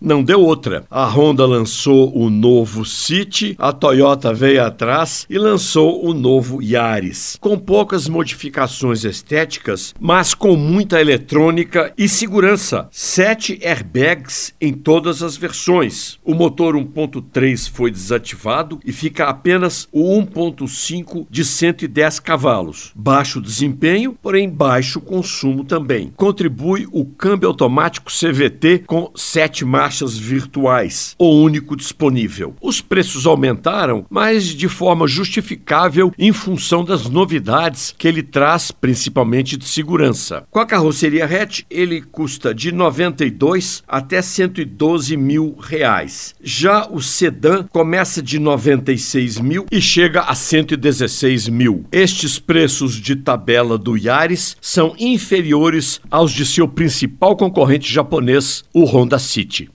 não deu outra. A Honda lançou o novo City, a Toyota veio atrás e lançou o novo Yaris, com poucas modificações estéticas, mas com muita eletrônica e segurança. Sete airbags em todas as versões. O motor 1.3 foi desativado e fica apenas o 1.5 de 110 cavalos. Baixo desempenho, porém baixo consumo também. Contribui o câmbio automático CVT com sete marchas virtuais, o único disponível. Os preços aumentaram, mas de forma justificável em função das novidades que ele traz, principalmente de segurança. Com a carroceria hatch, ele custa de 92 até 112 mil reais. Já o sedã começa de 96 mil e chega a 116 mil. Estes preços de tabela do Yaris são inferiores aos de seu principal concorrente japonês, o Honda City.